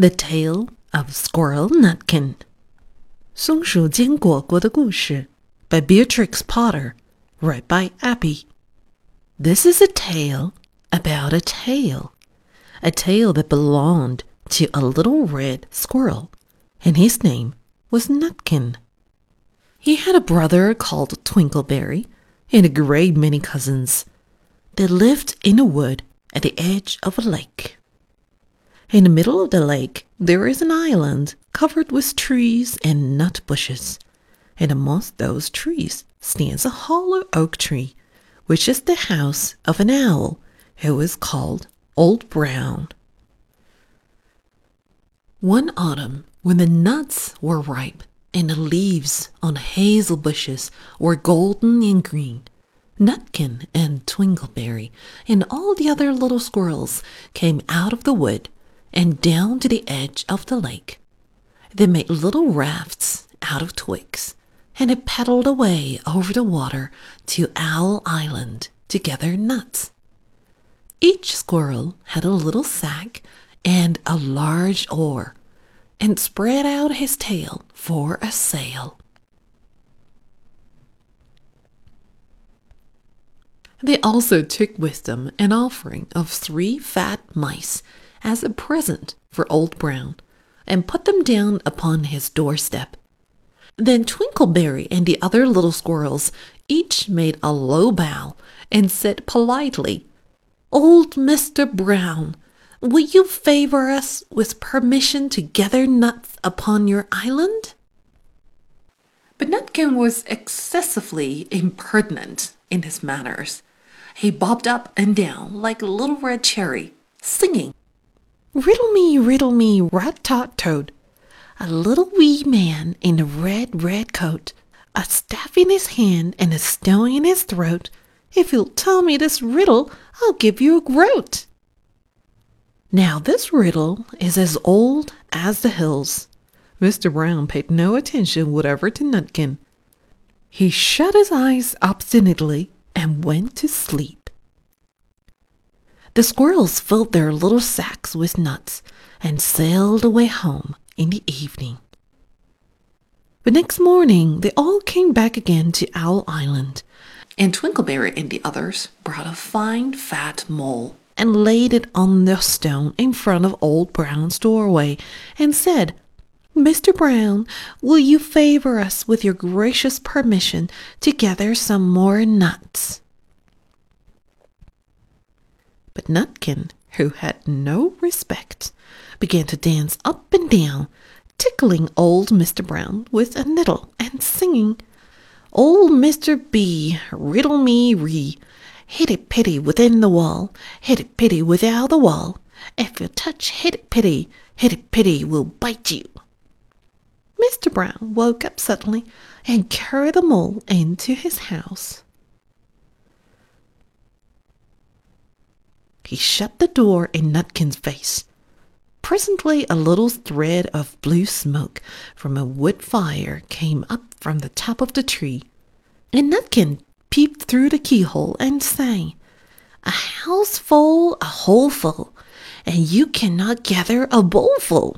The Tale of Squirrel Nutkin》松鼠坚果果的故事 by Beatrix Potter, read by Abby. This is a tale about a tale, a tale that belonged to a little red squirrel, and his name was Nutkin. He had a brother called Twinkleberry and a great many cousins. They lived in a wood at the edge of a lake. In the middle of the lake, there is an island covered with trees and nut bushes, and amongst those trees stands a hollow oak tree, which is the house of an owl who is called Old Brown. One autumn, when the nuts were ripe and the leaves on hazel bushes were golden and green, Nutkin and Twinkleberry and all the other little squirrels came out of the wood and down to the edge of the lake. They made little rafts out of twigs and it paddled away over the water to Owl Island to gather nuts. Each squirrel had a little sack and a large oar and spread out his tail for a sail. They also took with them an offering of three fat mice as a present for Old Brown and put them down upon his doorstep. Then Twinkleberry and the other little squirrels each made a low bow and said politely, Old Mr. Brown, will you favor us with permission to gather nuts upon your island? But Nutkin was excessively impertinent in his manners. He bobbed up and down like a little red cherry, singing, Riddle me, riddle me, rat tot toad. A little wee man in a red, red coat, a staff in his hand and a stone in his throat. If you'll tell me this riddle, I'll give you a groat. Now this riddle is as old as the hills. Mr. Brown paid no attention whatever to Nutkin. He shut his eyes obstinately and went to sleep. The squirrels filled their little sacks with nuts and sailed away home in the evening. But next morning they all came back again to Owl Island, and Twinkleberry and the others brought a fine fat mole and laid it on the stone in front of Old Brown's doorway and said, Mr. Brown, will you favor us with your gracious permission to gather some more nuts? But Nutkin, who had no respect, began to dance up and down, tickling old Mr. Brown with a needle and singing, Old Mr. B, riddle me ree, hitty pitty within the wall, hitty pitty without the wall. If you touch hitty pitty, hitty pitty will bite you. Mr. Brown woke up suddenly and carried the mole into his house. He shut the door in Nutkin's face. Presently, a little thread of blue smoke from a wood fire came up from the top of the tree, and Nutkin peeped through the keyhole and sang, A house full, a hole full, and you cannot gather a bowlful.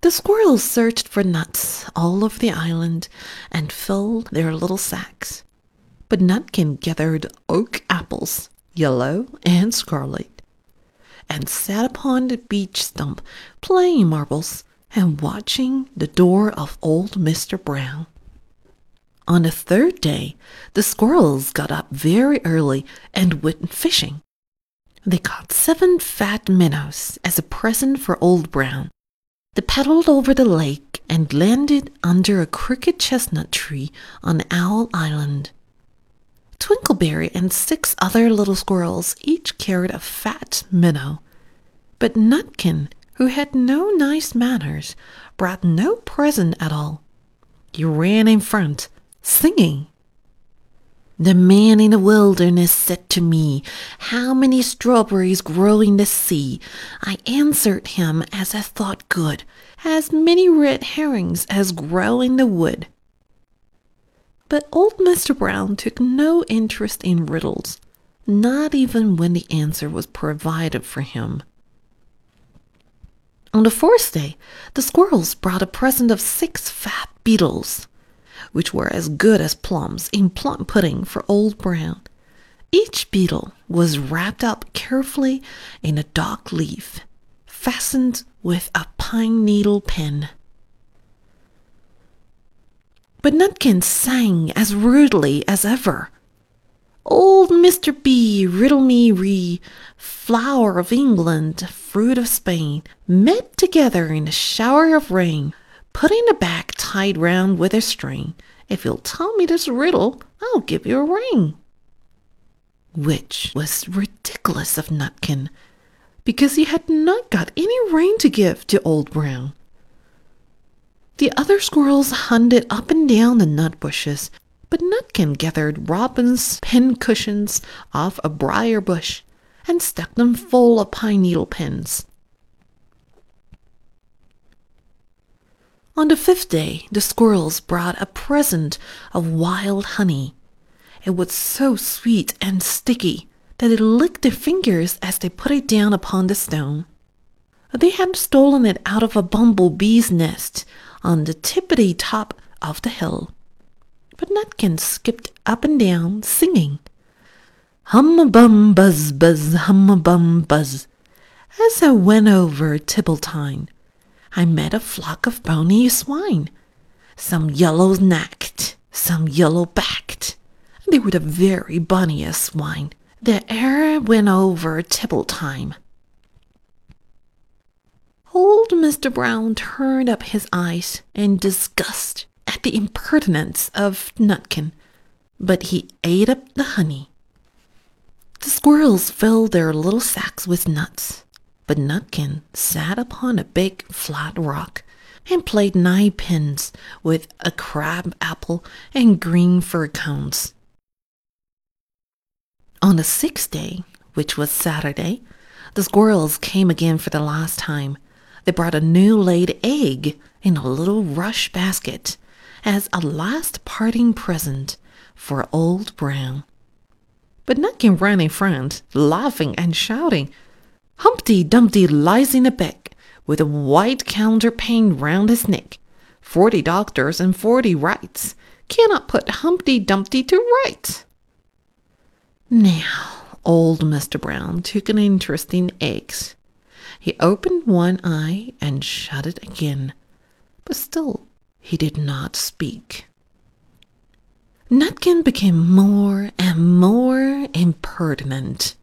The squirrels searched for nuts all over the island and filled their little sacks, but Nutkin gathered oak apples yellow and scarlet, and sat upon the beech stump playing marbles and watching the door of old Mr. Brown. On the third day, the squirrels got up very early and went fishing. They caught seven fat minnows as a present for Old Brown. They paddled over the lake and landed under a crooked chestnut tree on Owl Island. Twinkleberry and six other little squirrels each carried a fat minnow. But Nutkin, who had no nice manners, brought no present at all. He ran in front, singing. The man in the wilderness said to me, How many strawberries grow in the sea? I answered him as I thought good, As many red herrings as grow in the wood. But old Mr. Brown took no interest in riddles, not even when the answer was provided for him. On the fourth day, the squirrels brought a present of six fat beetles, which were as good as plums in plum pudding for Old Brown. Each beetle was wrapped up carefully in a dock leaf, fastened with a pine needle pin. But Nutkin sang as rudely as ever. Old Mr. B, riddle me ree, flower of England, fruit of Spain, met together in a shower of rain, putting a bag tied round with a string. If you'll tell me this riddle, I'll give you a ring. Which was ridiculous of Nutkin, because he had not got any rain to give to Old Brown. The other squirrels hunted up and down the nut bushes, but Nutkin gathered robin's pin cushions off a briar bush and stuck them full of pine needle pins. On the fifth day, the squirrels brought a present of wild honey. It was so sweet and sticky that it licked their fingers as they put it down upon the stone. They had stolen it out of a bumblebee's nest on the tippity top of the hill but Nutkin skipped up and down, singing, Hum a bum buzz buzz, hum a bum buzz. As I went over Tibbletine, I met a flock of bony swine, some yellow nacked, some yellow backed. They were the very bonniest swine that e'er went over Tibbletine. Old Mr. Brown turned up his eyes in disgust at the impertinence of Nutkin, but he ate up the honey. The squirrels filled their little sacks with nuts, but Nutkin sat upon a big flat rock and played nine pins with a crab apple and green fir cones. On the sixth day, which was Saturday, the squirrels came again for the last time. They brought a new laid egg in a little rush basket as a last parting present for Old Brown. But Nutkin ran in front, laughing and shouting, Humpty Dumpty lies in a bed with a white counterpane round his neck. Forty doctors and forty wrights cannot put Humpty Dumpty to rights. Now, old Mr. Brown took an interest in eggs. He opened one eye and shut it again, but still he did not speak. Nutkin became more and more impertinent.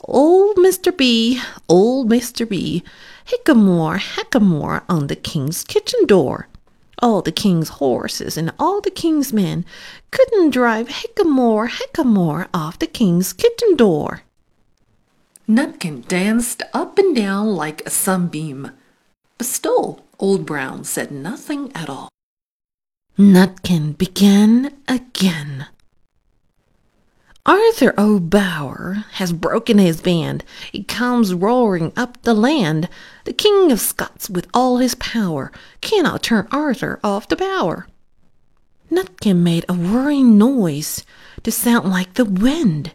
Old Mr. B, old Mr. B, hickamore, hackamore on the king's kitchen door. All the king's horses and all the king's men couldn't drive hickamore, hackamore off the king's kitchen door. Nutkin danced up and down like a sunbeam, but still Old Brown said nothing at all. Nutkin began again. Arthur O'Bower has broken his band. He comes roaring up the land. The King of Scots, with all his power, cannot turn Arthur off the bower. Nutkin made a whirring noise to sound like the wind,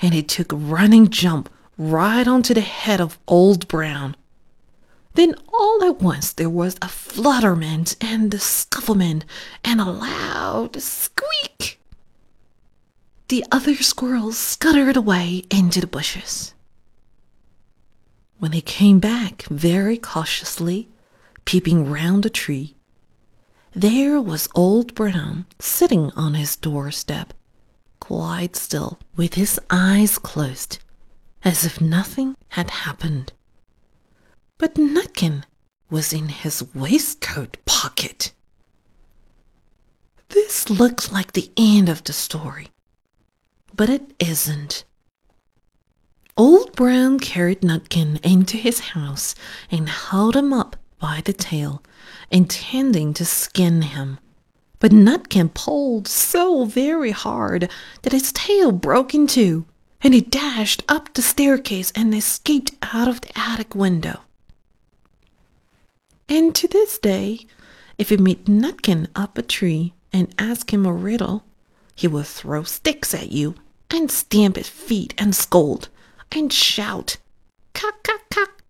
and he took a running jump right onto the head of Old Brown. Then all at once there was a flutterment and a scufflement and a loud squeak. The other squirrels scuttered away into the bushes. When they came back very cautiously, peeping round a tree, there was Old Brown sitting on his doorstep, quite still, with his eyes closed, as if nothing had happened. But Nutkin was in his waistcoat pocket. This looks like the end of the story, but it isn't. Old Brown carried Nutkin into his house and held him up by the tail, intending to skin him. But Nutkin pulled so very hard that his tail broke in two, and he dashed up the staircase and escaped out of the attic window. And to this day, if you meet Nutkin up a tree and ask him a riddle, he will throw sticks at you and stamp his feet and scold and shout, Cock, cock, cock,